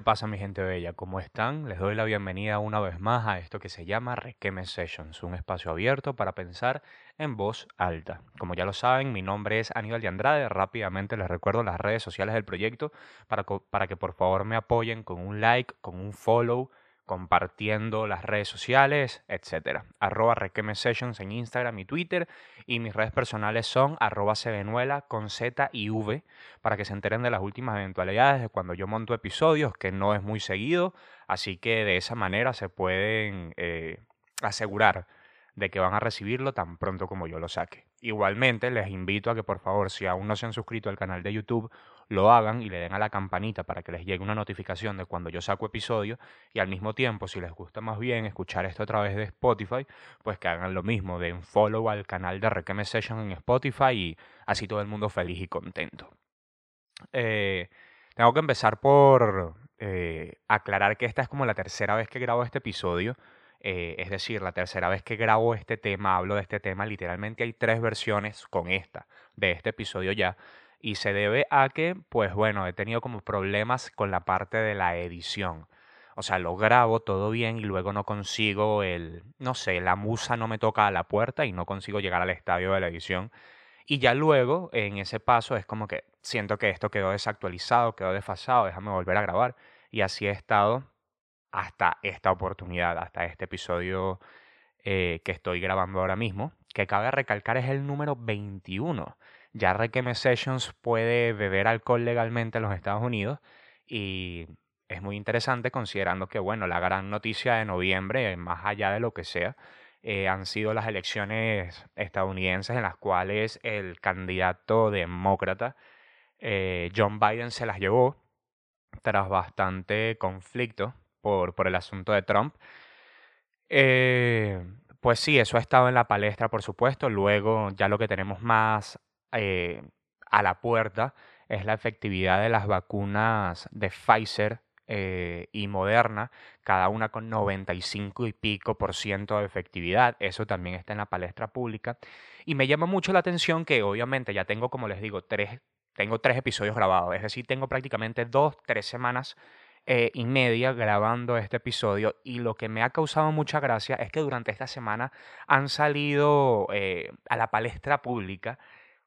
¿Qué pasa, mi gente bella? ¿Cómo están? Les doy la bienvenida una vez más a esto que se llama Requeme Sessions, un espacio abierto para pensar en voz alta. Como ya lo saben, mi nombre es Aníbal de Andrade. Rápidamente les recuerdo las redes sociales del proyecto para, para que por favor me apoyen con un like, con un follow, compartiendo las redes sociales, etc. Arroba Requeme en Instagram y Twitter. Y mis redes personales son arroba con Z y V para que se enteren de las últimas eventualidades de cuando yo monto episodios, que no es muy seguido. Así que de esa manera se pueden eh, asegurar de que van a recibirlo tan pronto como yo lo saque. Igualmente, les invito a que por favor, si aún no se han suscrito al canal de YouTube, lo hagan y le den a la campanita para que les llegue una notificación de cuando yo saco episodio y al mismo tiempo, si les gusta más bien escuchar esto a través de Spotify, pues que hagan lo mismo, den follow al canal de Requeme Session en Spotify y así todo el mundo feliz y contento. Eh, tengo que empezar por eh, aclarar que esta es como la tercera vez que grabo este episodio. Eh, es decir, la tercera vez que grabo este tema, hablo de este tema, literalmente hay tres versiones con esta, de este episodio ya. Y se debe a que, pues bueno, he tenido como problemas con la parte de la edición. O sea, lo grabo todo bien y luego no consigo el, no sé, la musa no me toca a la puerta y no consigo llegar al estadio de la edición. Y ya luego, en ese paso, es como que siento que esto quedó desactualizado, quedó desfasado, déjame volver a grabar. Y así he estado hasta esta oportunidad, hasta este episodio eh, que estoy grabando ahora mismo, que cabe recalcar es el número 21. Ya Requeme Sessions puede beber alcohol legalmente en los Estados Unidos y es muy interesante considerando que, bueno, la gran noticia de noviembre, más allá de lo que sea, eh, han sido las elecciones estadounidenses en las cuales el candidato demócrata eh, John Biden se las llevó tras bastante conflicto por, por el asunto de Trump. Eh, pues sí, eso ha estado en la palestra, por supuesto. Luego ya lo que tenemos más eh, a la puerta es la efectividad de las vacunas de Pfizer eh, y Moderna, cada una con 95 y pico por ciento de efectividad. Eso también está en la palestra pública. Y me llama mucho la atención que obviamente ya tengo, como les digo, tres, tengo tres episodios grabados. Es decir, tengo prácticamente dos, tres semanas eh, y media grabando este episodio y lo que me ha causado mucha gracia es que durante esta semana han salido eh, a la palestra pública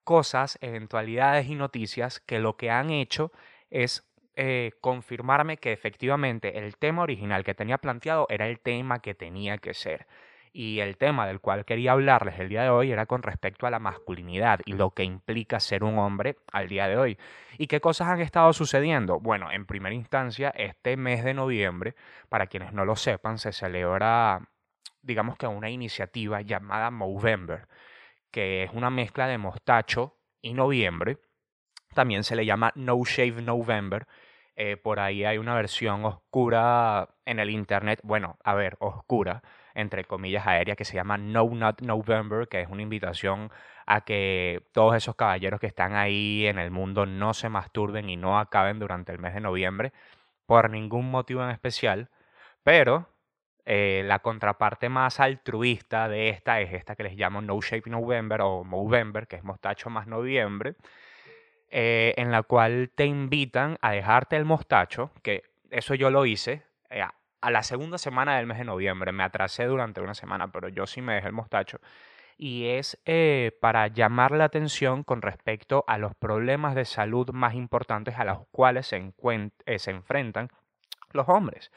cosas, eventualidades y noticias que lo que han hecho es eh, confirmarme que efectivamente el tema original que tenía planteado era el tema que tenía que ser. Y el tema del cual quería hablarles el día de hoy era con respecto a la masculinidad y lo que implica ser un hombre al día de hoy. ¿Y qué cosas han estado sucediendo? Bueno, en primera instancia, este mes de noviembre, para quienes no lo sepan, se celebra, digamos que una iniciativa llamada Movember, que es una mezcla de mostacho y noviembre. También se le llama No Shave November. Eh, por ahí hay una versión oscura en el internet, bueno, a ver, oscura, entre comillas, aérea que se llama No Not November, que es una invitación a que todos esos caballeros que están ahí en el mundo no se masturben y no acaben durante el mes de noviembre por ningún motivo en especial, pero eh, la contraparte más altruista de esta es esta que les llamo No Shape November o Movember, que es mostacho más noviembre, eh, en la cual te invitan a dejarte el mostacho, que eso yo lo hice, eh, a la segunda semana del mes de noviembre. Me atrasé durante una semana, pero yo sí me dejé el mostacho. Y es para llamar la atención con respecto a los problemas de salud más importantes a los cuales se, se enfrentan los hombres.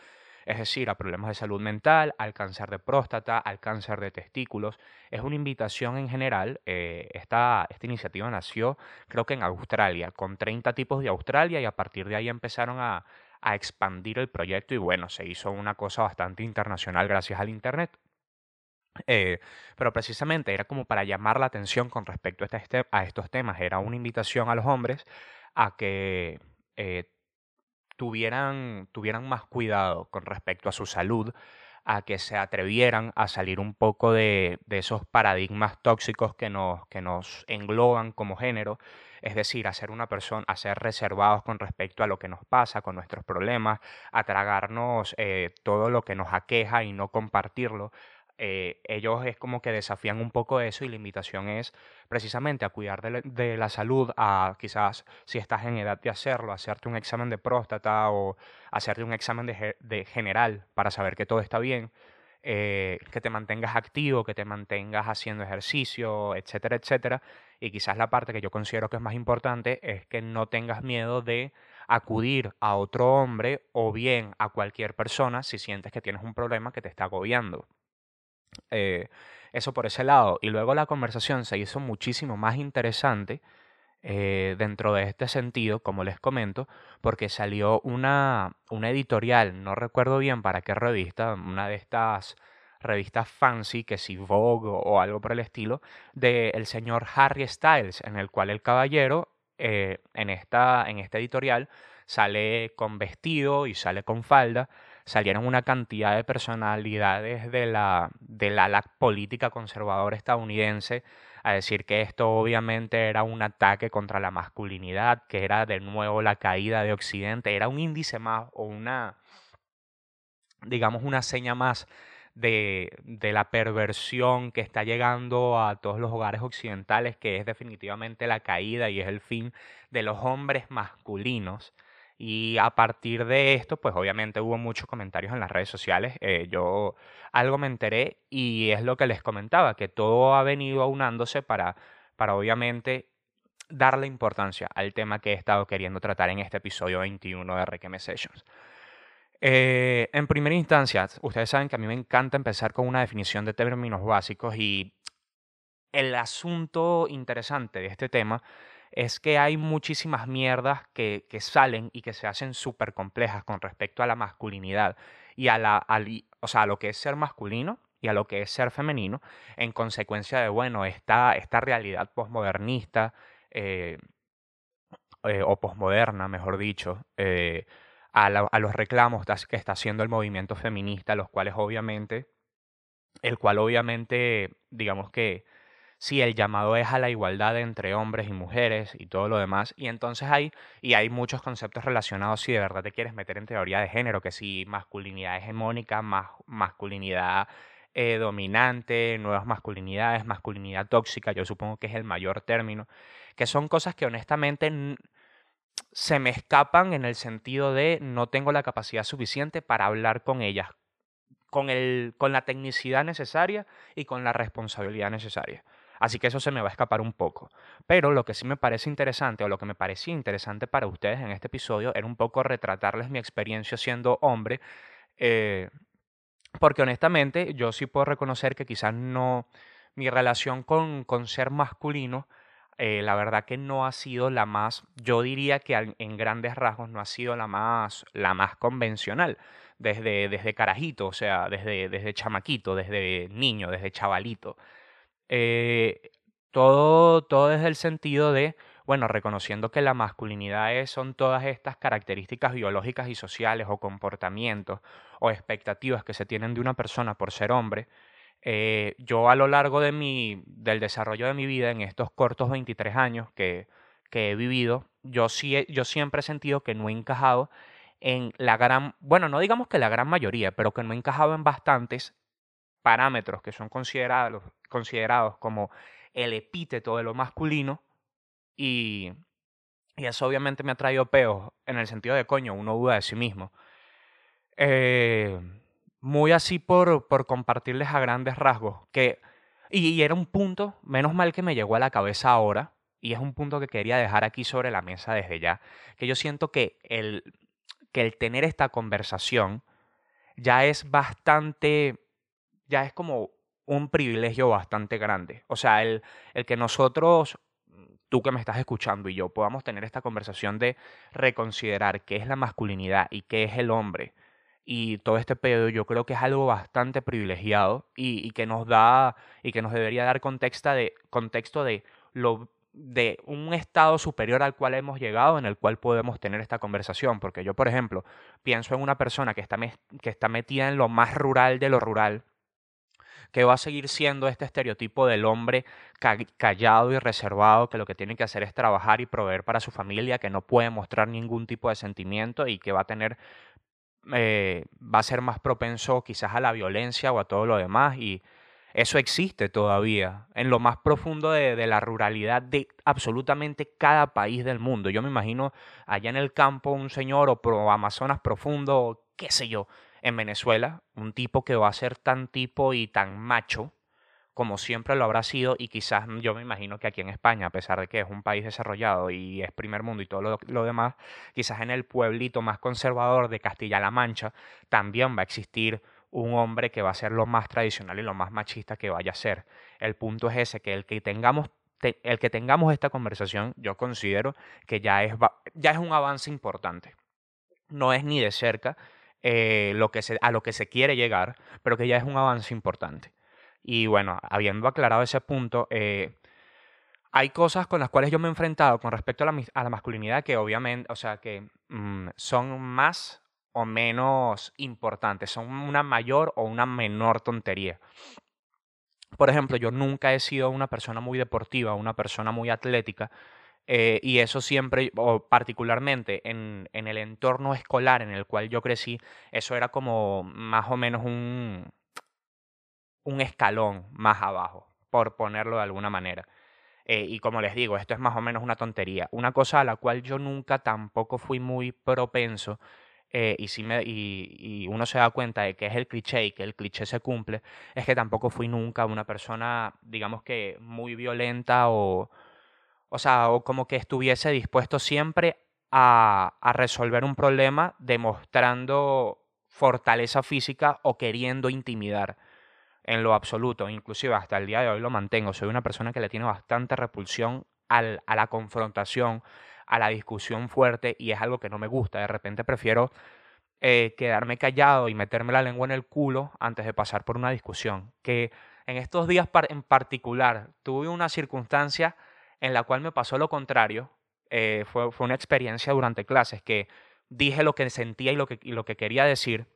Es decir, a problemas de salud mental, al cáncer de próstata, al cáncer de testículos. Es una invitación en general. Eh, esta, esta iniciativa nació creo que en Australia, con 30 tipos de Australia y a partir de ahí empezaron a, a expandir el proyecto y bueno, se hizo una cosa bastante internacional gracias al Internet. Eh, pero precisamente era como para llamar la atención con respecto a, este, estos temas. Era una invitación a los hombres a que eh, tuvieran, tuvieran más cuidado con respecto a su salud, a que se atrevieran a salir un poco de, de esos paradigmas tóxicos que nos, que nos engloban como género. Es decir, a ser una persona, a ser reservados con respecto a lo que nos pasa, con nuestros problemas, a tragarnos eh, todo lo que nos aqueja y no compartirlo, eh, ellos es como que desafían un poco eso y la invitación es precisamente a cuidar de la, salud, a quizás si estás en edad de hacerlo, hacerte un examen de próstata o hacerte un examen de, general para saber que todo está bien, eh, que te mantengas activo, que te mantengas haciendo ejercicio, etcétera, etcétera. Y quizás la parte que yo considero que es más importante es que no tengas miedo de acudir a otro hombre o bien a cualquier persona si sientes que tienes un problema que te está agobiando. Eh, eso por ese lado. Y luego la conversación se hizo muchísimo más interesante eh, dentro de este sentido, como les comento, porque salió una, una editorial, no recuerdo bien para qué revista, una de estas revistas fancy, que si Vogue o, algo por el estilo, del señor Harry Styles, en el cual el caballero eh, en, esta, en este editorial sale con vestido y sale con falda, salieron una cantidad de personalidades de la, de la, política conservadora estadounidense a decir que esto obviamente era un ataque contra la masculinidad, que era de nuevo la caída de Occidente, era un índice más o una, digamos, una seña más de, de, la perversión que está llegando a todos los hogares occidentales, que es definitivamente la caída y es el fin de los hombres masculinos. Y a partir de esto, pues obviamente hubo muchos comentarios en las redes sociales. Eh, yo algo me enteré y es lo que les comentaba, que todo ha venido aunándose para, para obviamente darle importancia al tema que he estado queriendo tratar en este episodio 21 de Requeme Sessions. Eh, en primera instancia, ustedes saben que a mí me encanta empezar con una definición de términos básicos y el asunto interesante de este tema es que hay muchísimas mierdas que, que salen y que se hacen súper complejas con respecto a la masculinidad y a, la, o sea, a lo que es ser masculino y a lo que es ser femenino, en consecuencia de, bueno, esta, esta realidad posmodernista eh, eh, o posmoderna, mejor dicho, eh, a, a, los reclamos que está haciendo el movimiento feminista, los cuales obviamente, el cual obviamente, digamos que si el llamado es a la igualdad entre hombres y mujeres y todo lo demás. Y entonces hay, y hay muchos conceptos relacionados si de verdad te quieres meter en teoría de género, que si masculinidad hegemónica, masculinidad eh, dominante, nuevas masculinidades, masculinidad tóxica, yo supongo que es el mayor término, que son cosas que honestamente se me escapan en el sentido de no tengo la capacidad suficiente para hablar con ellas, con, el, con la tecnicidad necesaria y con la responsabilidad necesaria. Así que eso se me va a escapar un poco. Pero lo que sí me parece interesante, o lo que me parecía interesante para ustedes en este episodio, era un poco retratarles mi experiencia siendo hombre. Eh, porque honestamente yo sí puedo reconocer que quizás no, mi relación con, con ser masculino, eh, la verdad que no ha sido la más, yo diría que en grandes rasgos no ha sido la más, la más convencional. Desde, desde carajito, o sea, desde, desde chamaquito, desde niño, desde chavalito. Eh, todo, todo desde el sentido de, bueno, reconociendo que la masculinidad es, son todas estas características biológicas y sociales o comportamientos o expectativas que se tienen de una persona por ser hombre, eh, yo a lo largo de mi, del desarrollo de mi vida, en estos cortos 23 años que, que he vivido, yo, sí, yo siempre he sentido que no he encajado en la gran, bueno, no digamos que la gran mayoría, pero que no he encajado en bastantes parámetros que son considerados, considerados como el epíteto de lo masculino y, y eso obviamente me ha traído peos en el sentido de coño, uno duda de sí mismo. Eh, muy así por, por compartirles a grandes rasgos que y, y, era un punto, menos mal que me llegó a la cabeza ahora, y es un punto que quería dejar aquí sobre la mesa desde ya, que yo siento que el, que el tener esta conversación ya es bastante ya es como un privilegio bastante grande. O sea, el, el que nosotros, tú que me estás escuchando y yo, podamos tener esta conversación de reconsiderar qué es la masculinidad y qué es el hombre y todo este pedo, yo creo que es algo bastante privilegiado y, que nos da y que nos debería dar contexto de, contexto de lo de un estado superior al cual hemos llegado en el cual podemos tener esta conversación. Porque yo, por ejemplo, pienso en una persona que está, que está metida en lo más rural de lo rural, que va a seguir siendo este estereotipo del hombre callado y reservado, que lo que tiene que hacer es trabajar y proveer para su familia, que no puede mostrar ningún tipo de sentimiento y que va a tener eh, va a ser más propenso quizás a la violencia o a todo lo demás y eso existe todavía en lo más profundo de, la ruralidad de absolutamente cada país del mundo. Yo me imagino allá en el campo un señor o Amazonas profundo, qué sé yo, en Venezuela, un tipo que va a ser tan tipo y tan macho como siempre lo habrá sido y quizás yo me imagino que aquí en España, a pesar de que es un país desarrollado y es primer mundo y todo lo, demás, quizás en el pueblito más conservador de Castilla-La Mancha también va a existir un hombre que va a ser lo más tradicional y lo más machista que vaya a ser. El punto es ese, que el que tengamos, el que tengamos esta conversación, yo considero que ya es, ya es un avance importante. No es ni de cerca eh, a lo que se quiere llegar, pero que ya es un avance importante. Y bueno, habiendo aclarado ese punto, eh, hay cosas con las cuales yo me he enfrentado con respecto a la, a la masculinidad que obviamente, o sea, que mm, son más o menos importantes, son una mayor o una menor tontería. Por ejemplo, yo nunca he sido una persona muy deportiva, una persona muy atlética, eh, y eso siempre, o particularmente en, en, el entorno escolar en el cual yo crecí, eso era como más o menos un, un escalón más abajo, por ponerlo de alguna manera. Eh, y como les digo, esto es más o menos una tontería. Una cosa a la cual yo nunca tampoco fui muy propenso, eh, y, si me, y, uno se da cuenta de que es el cliché y que el cliché se cumple, es que tampoco fui nunca una persona, digamos que muy violenta o, o sea, o como que estuviese dispuesto siempre a, a resolver un problema demostrando fortaleza física o queriendo intimidar en lo absoluto, inclusive hasta el día de hoy lo mantengo, soy una persona que le tiene bastante repulsión al, a la confrontación, a la discusión fuerte y es algo que no me gusta, de repente prefiero eh, quedarme callado y meterme la lengua en el culo antes de pasar por una discusión, que en estos días en particular tuve una circunstancia en la cual me pasó lo contrario, eh, fue, fue, una experiencia durante clases que dije lo que sentía y lo que, lo que quería decir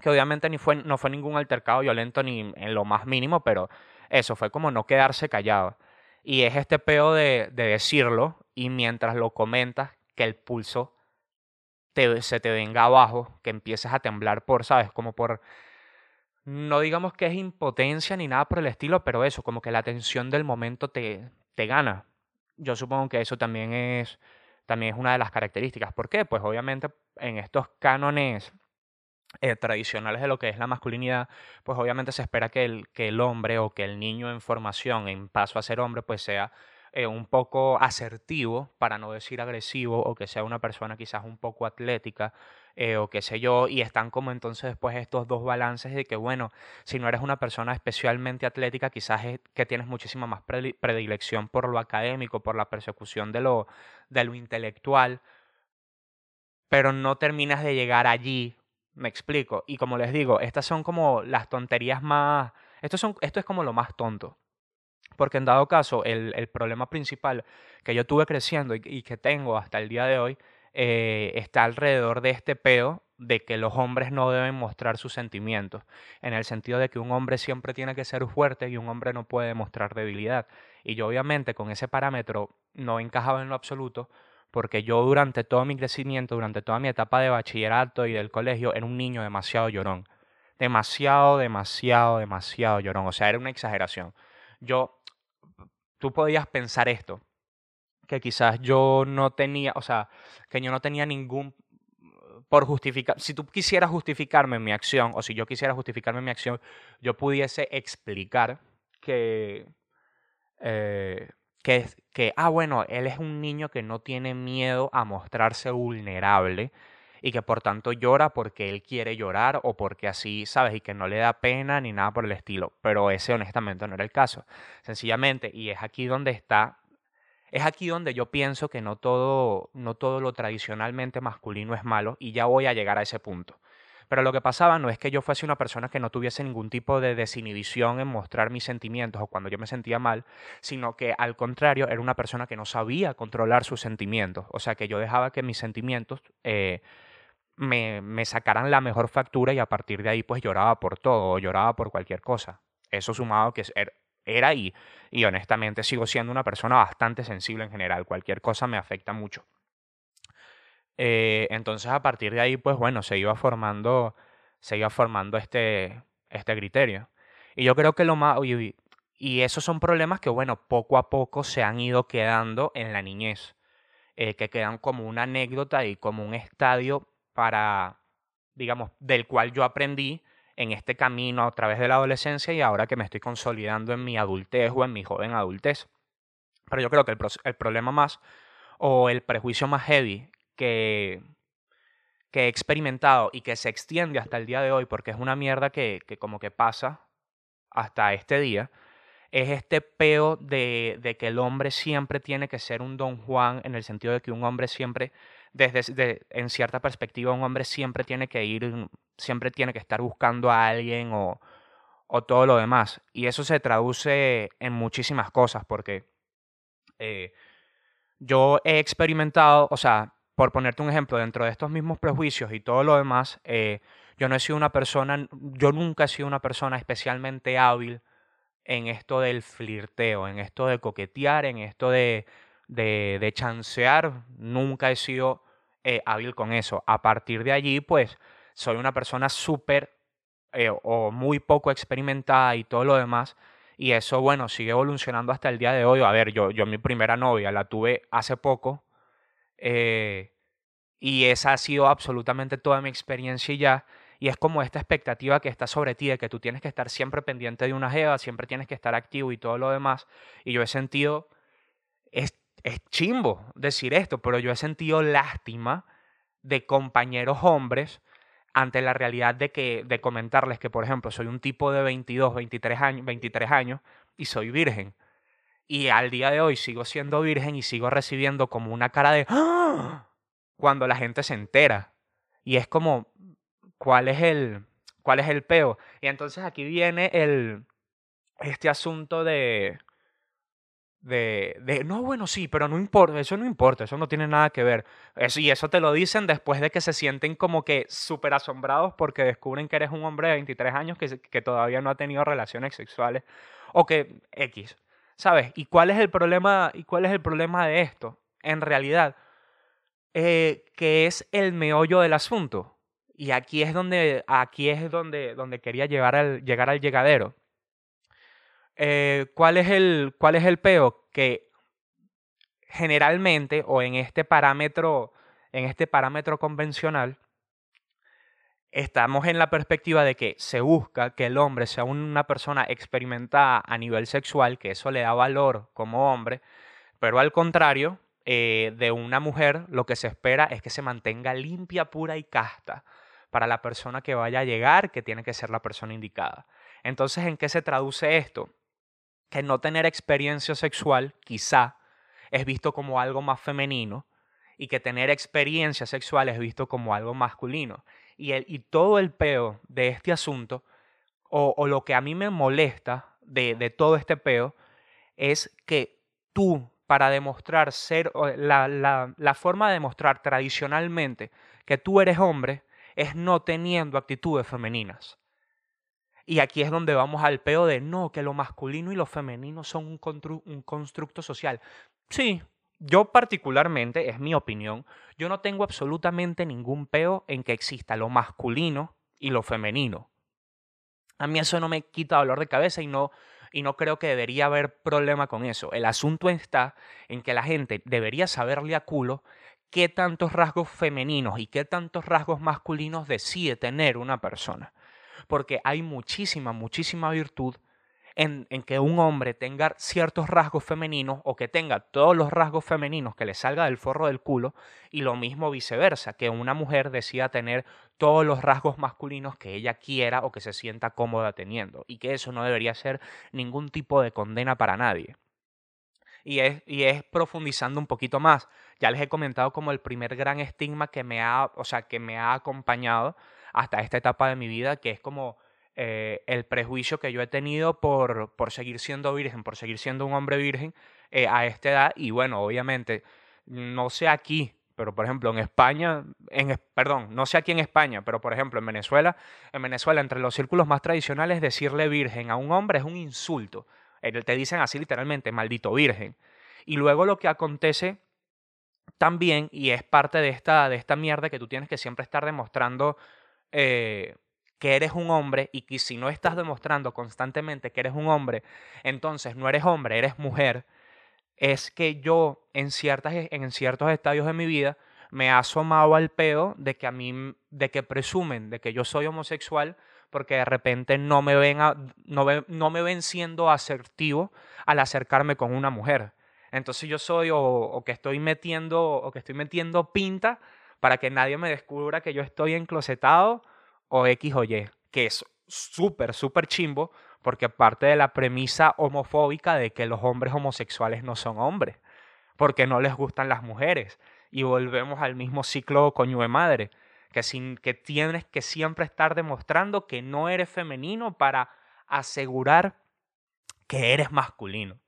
que obviamente ni fue, no fue ningún altercado violento ni en lo más mínimo, pero eso fue como no quedarse callado. Y es este peo de, de decirlo y mientras lo comentas, que el pulso te, se te venga abajo, que empieces a temblar por, ¿sabes? Como por, no digamos que es impotencia ni nada por el estilo, pero eso, como que la tensión del momento te, te gana. Yo supongo que eso también es, también es una de las características. ¿Por qué? Pues obviamente en estos cánones eh, tradicionales de lo que es la masculinidad, pues obviamente se espera que el, que el hombre o que el niño en formación, en paso a ser hombre, pues sea eh, un poco asertivo, para no decir agresivo, o que sea una persona quizás un poco atlética, eh, o qué sé yo, y están como entonces después estos dos balances de que, bueno, si no eres una persona especialmente atlética, quizás es que tienes muchísima más predilección por lo académico, por la persecución de lo, de lo intelectual, pero no terminas de llegar allí me explico. Y como les digo, estas son como las tonterías más... Esto, son, esto es como lo más tonto. Porque en dado caso, el, el problema principal que yo tuve creciendo y, que tengo hasta el día de hoy eh, está alrededor de este peo de que los hombres no deben mostrar sus sentimientos, en el sentido de que un hombre siempre tiene que ser fuerte y un hombre no puede mostrar debilidad. Y yo obviamente con ese parámetro no encajaba en lo absoluto, porque yo durante todo mi crecimiento, durante toda mi etapa de bachillerato y del colegio, era un niño demasiado llorón. Demasiado, demasiado, demasiado llorón. O sea, era una exageración. Yo, tú podías pensar esto, que quizás yo no tenía, o sea, que yo no tenía ningún por justificar, si tú quisieras justificarme mi acción, o si yo quisiera justificarme mi acción, yo pudiese explicar que, eh, que, que, ah, bueno, él es un niño que no tiene miedo a mostrarse vulnerable y que por tanto llora porque él quiere llorar o porque así, ¿sabes? Y que no le da pena ni nada por el estilo. Pero ese honestamente no era el caso. Sencillamente, y es aquí donde está, es aquí donde yo pienso que no todo, no todo lo tradicionalmente masculino es malo y ya voy a llegar a ese punto. Pero lo que pasaba no es que yo fuese una persona que no tuviese ningún tipo de desinhibición en mostrar mis sentimientos o cuando yo me sentía mal, sino que al contrario era una persona que no sabía controlar sus sentimientos. O sea que yo dejaba que mis sentimientos eh, me, me sacaran la mejor factura y a partir de ahí pues lloraba por todo o lloraba por cualquier cosa. Eso sumado que er, era ahí y honestamente sigo siendo una persona bastante sensible en general. Cualquier cosa me afecta mucho. Eh, entonces a partir de ahí, pues bueno, se iba formando, se iba formando este, este criterio. Y yo creo que lo más... Y, y esos son problemas que, bueno, poco a poco se han ido quedando en la niñez, eh, que quedan como una anécdota y como un estadio para, digamos, del cual yo aprendí en este camino a través de la adolescencia y ahora que me estoy consolidando en mi adultez o en mi joven adultez. Pero yo creo que el, problema más o el prejuicio más heavy que, que he experimentado y que se extiende hasta el día de hoy, porque es una mierda que, que como que pasa hasta este día, es este peo de, de, que el hombre siempre tiene que ser un don Juan, en el sentido de que un hombre siempre, desde en cierta perspectiva, un hombre siempre tiene que ir, siempre tiene que estar buscando a alguien o, o todo lo demás. Y eso se traduce en muchísimas cosas, porque eh, yo he experimentado, o sea, por ponerte un ejemplo, dentro de estos mismos prejuicios y todo lo demás, eh, yo no he sido una persona, yo nunca he sido una persona especialmente hábil en esto del flirteo, en esto de coquetear, en esto de, de, chancear, nunca he sido eh, hábil con eso. A partir de allí, pues, soy una persona súper o muy poco experimentada y todo lo demás, y eso, bueno, sigue evolucionando hasta el día de hoy. A ver, yo, yo mi primera novia la tuve hace poco. Eh, y esa ha sido absolutamente toda mi experiencia y ya. Y es como esta expectativa que está sobre ti, de que tú tienes que estar siempre pendiente de una jeva, siempre tienes que estar activo y todo lo demás. Y yo he sentido, es, es chimbo decir esto, pero yo he sentido lástima de compañeros hombres ante la realidad de que de comentarles que, por ejemplo, soy un tipo de 22, 23 años, 23 años y soy virgen. Y al día de hoy sigo siendo virgen y sigo recibiendo como una cara de ¡Ah! cuando la gente se entera. Y es como ¿cuál es el cuál es el peo? Y entonces aquí viene el este asunto de de, de, no, bueno, sí, pero no importa, eso no importa, eso no tiene nada que ver. Eso, y eso te lo dicen después de que se sienten como que súper asombrados porque descubren que eres un hombre de 23 años que, que todavía no ha tenido relaciones sexuales o que X, ¿sabes? ¿Y cuál es el problema, y cuál es el problema de esto? En realidad, eh, que es el meollo del asunto. Y aquí es donde, aquí es donde, donde quería llegar al, llegar al llegadero eh, ¿cuál, es el, ¿Cuál es el peo? Que generalmente, o en este parámetro, en este parámetro convencional, estamos en la perspectiva de que se busca que el hombre sea una persona experimentada a nivel sexual, que eso le da valor como hombre, pero al contrario, eh, de una mujer lo que se espera es que se mantenga limpia, pura y casta para la persona que vaya a llegar, que tiene que ser la persona indicada. Entonces, ¿en qué se traduce esto? Que no tener experiencia sexual quizá es visto como algo más femenino y que tener experiencia sexual es visto como algo masculino. Y, el, y todo el peo de este asunto, o, lo que a mí me molesta de, de, todo este peo, es que tú, para demostrar ser, la, la, la forma de demostrar tradicionalmente que tú eres hombre, es no teniendo actitudes femeninas. Y aquí es donde vamos al peo de no, que lo masculino y lo femenino son un, un constructo social. Sí, yo particularmente, es mi opinión, yo no tengo absolutamente ningún peo en que exista lo masculino y lo femenino. A mí eso no me quita dolor de cabeza y no, y no creo que debería haber problema con eso. El asunto está en que la gente debería saberle a culo qué tantos rasgos femeninos y qué tantos rasgos masculinos decide tener una persona porque hay muchísima, muchísima virtud en, en, que un hombre tenga ciertos rasgos femeninos o que tenga todos los rasgos femeninos que le salga del forro del culo y lo mismo viceversa, que una mujer decida tener todos los rasgos masculinos que ella quiera o que se sienta cómoda teniendo y que eso no debería ser ningún tipo de condena para nadie. Y es, y es profundizando un poquito más. Ya les he comentado como el primer gran estigma que me ha, o sea, que me ha acompañado hasta esta etapa de mi vida, que es como eh, el prejuicio que yo he tenido por, por seguir siendo virgen, por seguir siendo un hombre virgen eh, a esta edad. Y bueno, obviamente, no sé aquí, pero por ejemplo en España, en, perdón, no sé aquí en España, pero por ejemplo en Venezuela, en Venezuela entre los círculos más tradicionales decirle virgen a un hombre es un insulto. Te dicen así literalmente, maldito virgen. Y luego lo que acontece también, y es parte de esta, de esta mierda que tú tienes que siempre estar demostrando eh, que eres un hombre y que si no estás demostrando constantemente que eres un hombre, entonces no eres hombre, eres mujer, es que yo en, ciertas, en ciertos estadios de mi vida me ha asomado al peo de que a mí, de que presumen de que yo soy homosexual porque de repente no me ven, no, no me ven siendo asertivo al acercarme con una mujer. Entonces yo soy o, que estoy metiendo o que estoy metiendo pinta para que nadie me descubra que yo estoy enclosetado o X o Y, que es súper, súper chimbo porque parte de la premisa homofóbica de que los hombres homosexuales no son hombres, porque no les gustan las mujeres. Y volvemos al mismo ciclo coño madre, que, sin, que tienes que siempre estar demostrando que no eres femenino para asegurar que eres masculino.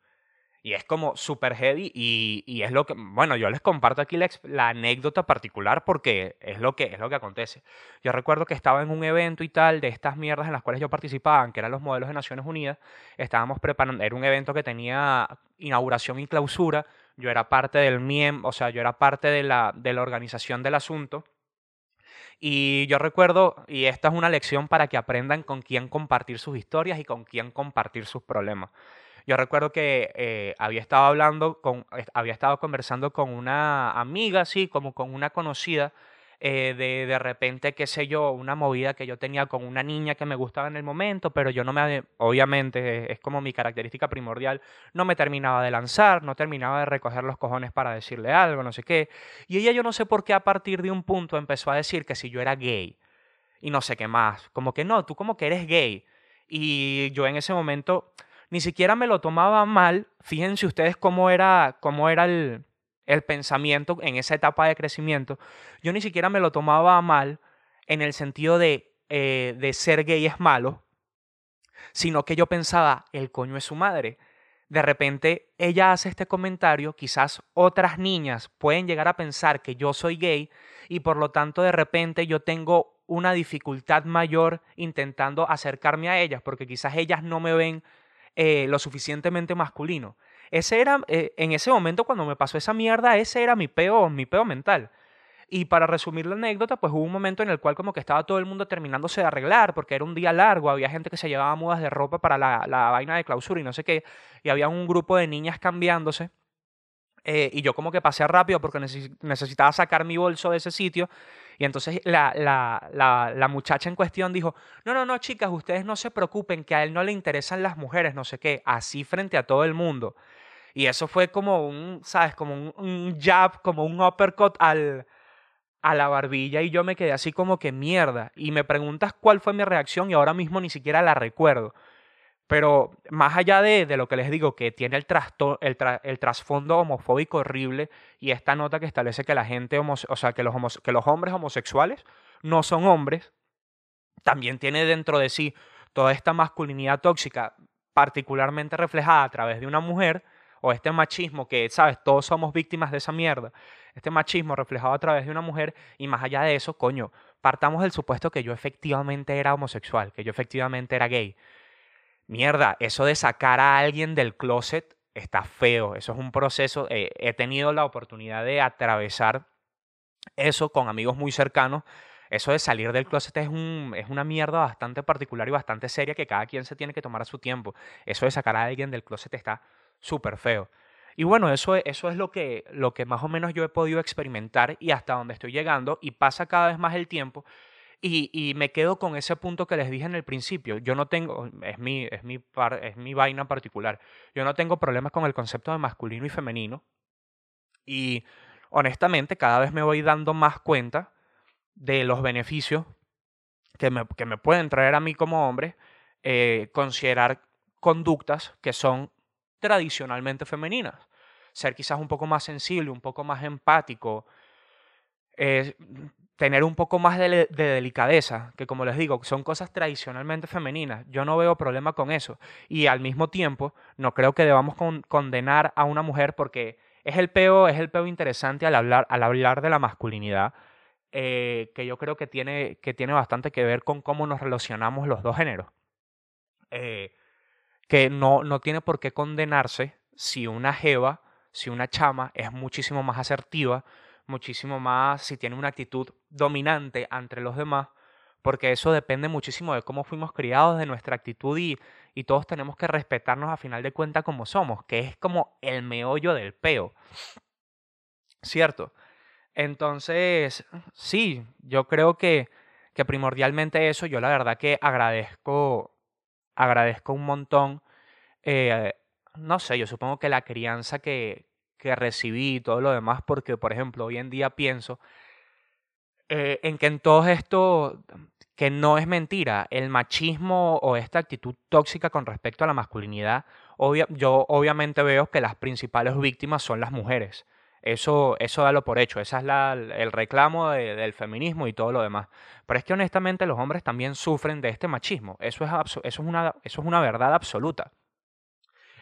Y es como súper heavy y, es lo que, bueno, yo les comparto aquí la, anécdota particular porque es lo, que, es lo que acontece. Yo recuerdo que estaba en un evento y tal de estas mierdas en las cuales yo participaba, que eran los modelos de Naciones Unidas. Estábamos preparando, era un evento que tenía inauguración y clausura. Yo era parte del MIEM, o sea, yo era parte de la, de la organización del asunto. Y yo recuerdo, y esta es una lección para que aprendan con quién compartir sus historias y con quién compartir sus problemas. Yo recuerdo que eh, había estado hablando con, había estado conversando con una amiga, así como con una conocida, eh, de de repente, qué sé yo, una movida que yo tenía con una niña que me gustaba en el momento, pero yo no me, obviamente, es como mi característica primordial, no me terminaba de lanzar, no terminaba de recoger los cojones para decirle algo, no sé qué. Y ella yo no sé por qué a partir de un punto empezó a decir que si yo era gay y no sé qué más, como que no, tú como que eres gay. Y yo en ese momento ni siquiera me lo tomaba mal. Fíjense ustedes cómo era, cómo era el, pensamiento en esa etapa de crecimiento. Yo ni siquiera me lo tomaba mal en el sentido de, eh, de ser gay es malo, sino que yo pensaba, el coño es su madre. De repente ella hace este comentario, quizás otras niñas pueden llegar a pensar que yo soy gay y por lo tanto de repente yo tengo una dificultad mayor intentando acercarme a ellas porque quizás ellas no me ven eh, lo suficientemente masculino. Ese era, eh, en ese momento cuando me pasó esa mierda, ese era mi peo, mi peo mental. Y para resumir la anécdota, pues hubo un momento en el cual como que estaba todo el mundo terminándose de arreglar, porque era un día largo, había gente que se llevaba mudas de ropa para la, la vaina de clausura y no sé qué, y había un grupo de niñas cambiándose. Eh, y yo como que pasé rápido porque necesitaba sacar mi bolso de ese sitio y entonces la, la, la, muchacha en cuestión dijo, no, no, no, chicas, ustedes no se preocupen, que a él no le interesan las mujeres, no sé qué, así frente a todo el mundo. Y eso fue como un, ¿sabes? Como un, jab, como un uppercut al, a la barbilla y yo me quedé así como que mierda. Y me preguntas cuál fue mi reacción y ahora mismo ni siquiera la recuerdo. Pero más allá de, lo que les digo, que tiene el, el, el, trasfondo homofóbico horrible y esta nota que establece que la gente, o sea, que los, que los hombres homosexuales no son hombres, también tiene dentro de sí toda esta masculinidad tóxica, particularmente reflejada a través de una mujer, o este machismo que, sabes, todos somos víctimas de esa mierda, este machismo reflejado a través de una mujer, y más allá de eso, coño, partamos del supuesto que yo efectivamente era homosexual, que yo efectivamente era gay mierda, eso de sacar a alguien del closet está feo. Eso es un proceso. Eh, he tenido la oportunidad de atravesar eso con amigos muy cercanos. Eso de salir del closet es, un, es una mierda bastante particular y bastante seria que cada quien se tiene que tomar a su tiempo. Eso de sacar a alguien del closet está súper feo. Y bueno, eso, eso es lo que, lo que más o menos yo he podido experimentar y hasta donde estoy llegando. Y pasa cada vez más el tiempo y, me quedo con ese punto que les dije en el principio. Yo no tengo, es mi, es, mi es mi vaina particular, yo no tengo problemas con el concepto de masculino y femenino. Y honestamente cada vez me voy dando más cuenta de los beneficios que me, que me pueden traer a mí como hombre eh, considerar conductas que son tradicionalmente femeninas. Ser quizás un poco más sensible, un poco más empático, tener un poco más de, delicadeza, que como les digo, son cosas tradicionalmente femeninas. Yo no veo problema con eso. Y al mismo tiempo, no creo que debamos condenar a una mujer porque es el peo, es el peo interesante al hablar, al hablar de la masculinidad, eh, que yo creo que tiene, que tiene bastante que ver con cómo nos relacionamos los dos géneros. Eh, que no, no tiene por qué condenarse si una jeva si una chama es muchísimo más asertiva, muchísimo más, si tiene una actitud dominante entre los demás, porque eso depende muchísimo de cómo fuimos criados, de nuestra actitud y, todos tenemos que respetarnos a final de cuentas como somos, que es como el meollo del peo. ¿Cierto? Entonces, sí, yo creo que, que primordialmente eso, yo la verdad que agradezco, agradezco un montón, eh, no sé, yo supongo que la crianza que, que recibí y todo lo demás, porque, por ejemplo, hoy en día pienso eh, en que en todo esto, que no es mentira, el machismo o esta actitud tóxica con respecto a la masculinidad, yo obviamente veo que las principales víctimas son las mujeres. Eso, eso dalo por hecho, ese es la, el reclamo del feminismo y todo lo demás. Pero es que honestamente los hombres también sufren de este machismo. Eso es, eso es, una, eso es una verdad absoluta.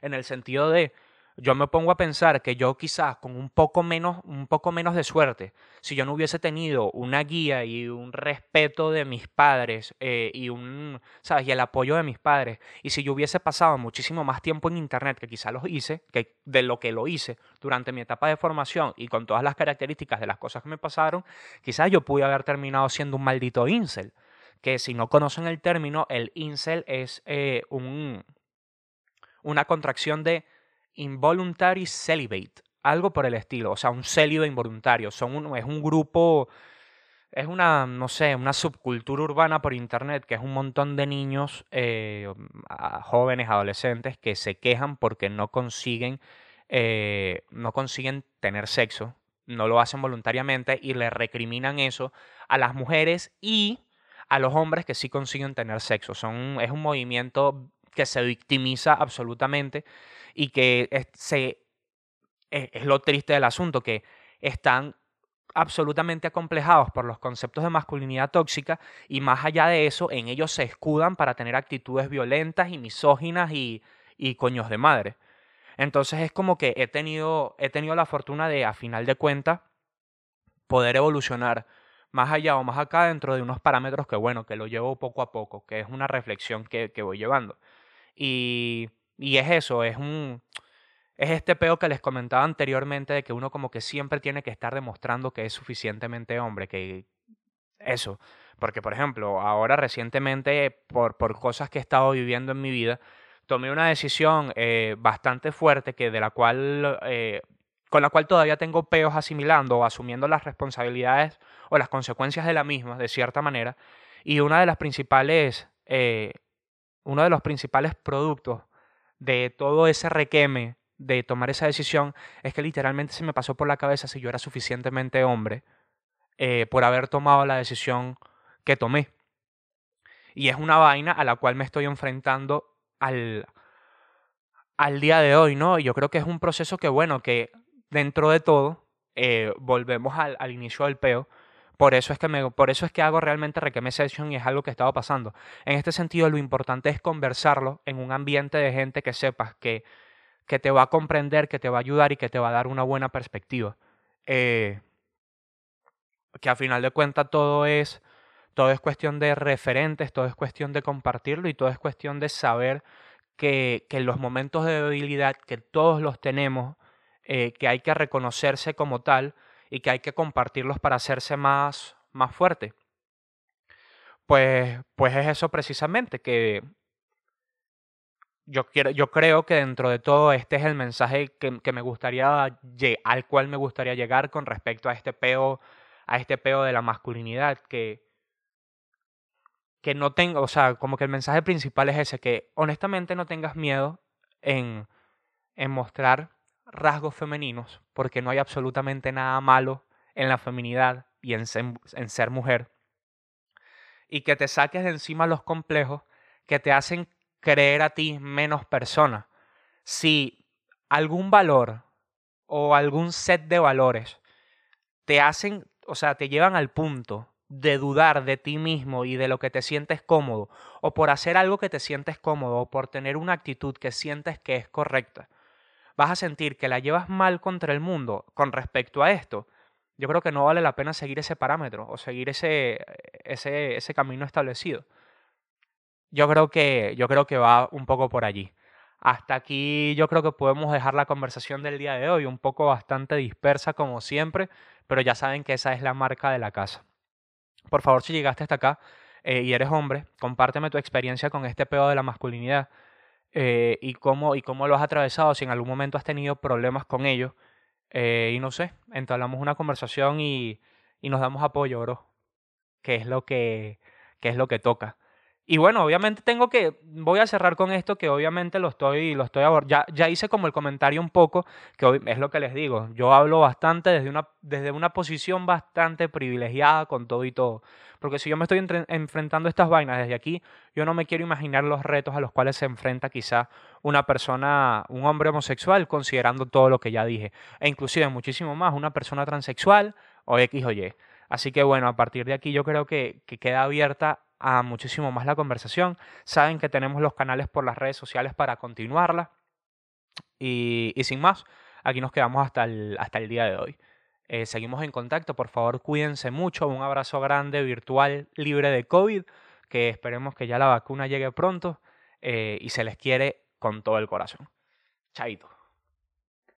En el sentido de, yo me pongo a pensar que yo quizás con un poco menos, un poco menos de suerte, si yo no hubiese tenido una guía y un respeto de mis padres eh, y un, ¿sabes? y el apoyo de mis padres, y si yo hubiese pasado muchísimo más tiempo en internet que quizás lo hice, que de lo que lo hice durante mi etapa de formación y con todas las características de las cosas que me pasaron, quizás yo pude haber terminado siendo un maldito incel. Que si no conocen el término, el incel es eh, un, una contracción de involuntary celibate, algo por el estilo, o sea, un célibe involuntario. Son es un grupo, es una, no sé, una subcultura urbana por internet que es un montón de niños, eh, jóvenes, adolescentes que se quejan porque no consiguen, eh, no consiguen tener sexo, no lo hacen voluntariamente y le recriminan eso a las mujeres y a los hombres que sí consiguen tener sexo. Son, es un movimiento que se victimiza absolutamente y que es, e, es, lo triste del asunto, que están absolutamente acomplejados por los conceptos de masculinidad tóxica y más allá de eso, en ellos se escudan para tener actitudes violentas y misóginas y, y coños de madre. Entonces es como que he tenido, he tenido la fortuna de, a final de cuentas, poder evolucionar más allá o más acá dentro de unos parámetros que, bueno, que lo llevo poco a poco, que es una reflexión que, que voy llevando. Y y es eso, es un... Es este peo que les comentaba anteriormente de que uno como que siempre tiene que estar demostrando que es suficientemente hombre, que eso. Porque, por ejemplo, ahora recientemente, por, por cosas que he estado viviendo en mi vida, tomé una decisión eh, bastante fuerte que de la cual, eh, con la cual todavía tengo peos asimilando o asumiendo las responsabilidades o las consecuencias de la misma, de cierta manera. Y una de las principales, eh, uno de los principales productos de todo ese requeme de tomar esa decisión es que literalmente se me pasó por la cabeza si yo era suficientemente hombre eh, por haber tomado la decisión que tomé. Y es una vaina a la cual me estoy enfrentando al, al día de hoy, ¿no? Yo creo que es un proceso que, bueno, que dentro de todo, eh, volvemos al, al inicio del peo, por eso es que, me, por eso es que hago realmente Requeme Session y es algo que estaba pasando. En este sentido, lo importante es conversarlo en un ambiente de gente que sepas que, que te va a comprender, que te va a ayudar y que te va a dar una buena perspectiva. Eh, que a final de cuentas todo es, todo es cuestión de referentes, todo es cuestión de compartirlo y todo es cuestión de saber que, que los momentos de debilidad, que todos los tenemos, eh, que hay que reconocerse como tal, y que hay que compartirlos para hacerse más, más fuerte. Pues, pues es eso precisamente, que yo, quiero, yo creo que dentro de todo este es el mensaje que, que me gustaría, al cual me gustaría llegar con respecto a este peo, a este peo de la masculinidad, que, que no tengo, o sea, como que el mensaje principal es ese, que honestamente no tengas miedo en, en mostrar rasgos femeninos, porque no hay absolutamente nada malo en la feminidad y en ser, mujer, y que te saques de encima los complejos que te hacen creer a ti menos persona. Si algún valor o algún set de valores te hacen, o sea, te llevan al punto de dudar de ti mismo y de lo que te sientes cómodo, o por hacer algo que te sientes cómodo, o por tener una actitud que sientes que es correcta, vas a sentir que la llevas mal contra el mundo con respecto a esto, yo creo que no vale la pena seguir ese parámetro o seguir ese, ese, ese camino establecido. Yo creo, que, yo creo que va un poco por allí. hasta aquí yo creo que podemos dejar la conversación del día de hoy, un poco bastante dispersa como siempre, pero ya saben que esa es la marca de la casa. Por favor, si llegaste hasta acá eh, y eres hombre, compárteme tu experiencia con este pedo de la masculinidad eh, y, cómo, y cómo lo has atravesado, si en algún momento has tenido problemas con ello. Eh, y no sé, entablamos una conversación y, y nos damos apoyo, bro. Que es lo que, que es lo que toca. Y bueno, obviamente tengo que, voy a cerrar con esto que obviamente lo estoy, lo estoy ya, ya hice como el comentario un poco, que es lo que les digo, yo hablo bastante desde una, desde una posición bastante privilegiada con todo y todo, porque si yo me estoy enfrentando estas vainas desde aquí, yo no me quiero imaginar los retos a los cuales se enfrenta quizá una persona, un hombre homosexual, considerando todo lo que ya dije, e inclusive muchísimo más, una persona transexual o X o Y. Así que bueno, a partir de aquí yo creo que, que queda abierta a muchísimo más la conversación. Saben que tenemos los canales por las redes sociales para continuarla. Y, sin más, aquí nos quedamos hasta el, hasta el día de hoy. Eh, seguimos en contacto, por favor cuídense mucho, un abrazo grande, virtual, libre de COVID, que esperemos que ya la vacuna llegue pronto eh, y se les quiere con todo el corazón. Chaito.